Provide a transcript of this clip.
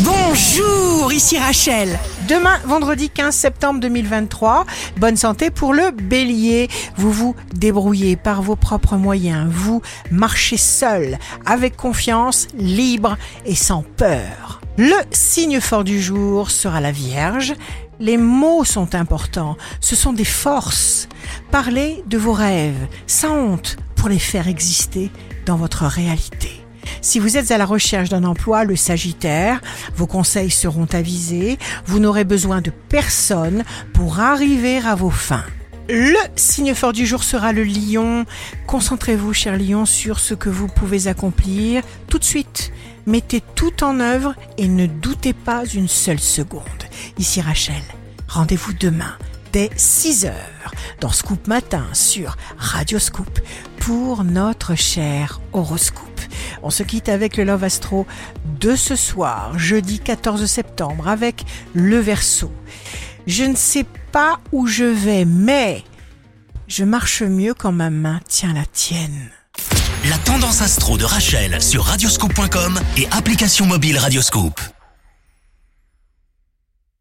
Bonjour, ici Rachel. Demain, vendredi 15 septembre 2023, bonne santé pour le bélier. Vous vous débrouillez par vos propres moyens. Vous marchez seul, avec confiance, libre et sans peur. Le signe fort du jour sera la Vierge. Les mots sont importants, ce sont des forces. Parlez de vos rêves, sans honte, pour les faire exister dans votre réalité. Si vous êtes à la recherche d'un emploi, le Sagittaire, vos conseils seront avisés, vous n'aurez besoin de personne pour arriver à vos fins. Le signe fort du jour sera le lion. Concentrez-vous, cher lion, sur ce que vous pouvez accomplir tout de suite. Mettez tout en œuvre et ne doutez pas une seule seconde. Ici Rachel, rendez-vous demain dès 6 heures dans Scoop Matin sur Radio Scoop pour notre cher horoscope. On se quitte avec le Love Astro de ce soir, jeudi 14 septembre, avec le Verseau. Je ne sais pas où je vais, mais je marche mieux quand ma main tient la tienne. La tendance astro de Rachel sur radioscope.com et application mobile Radioscope.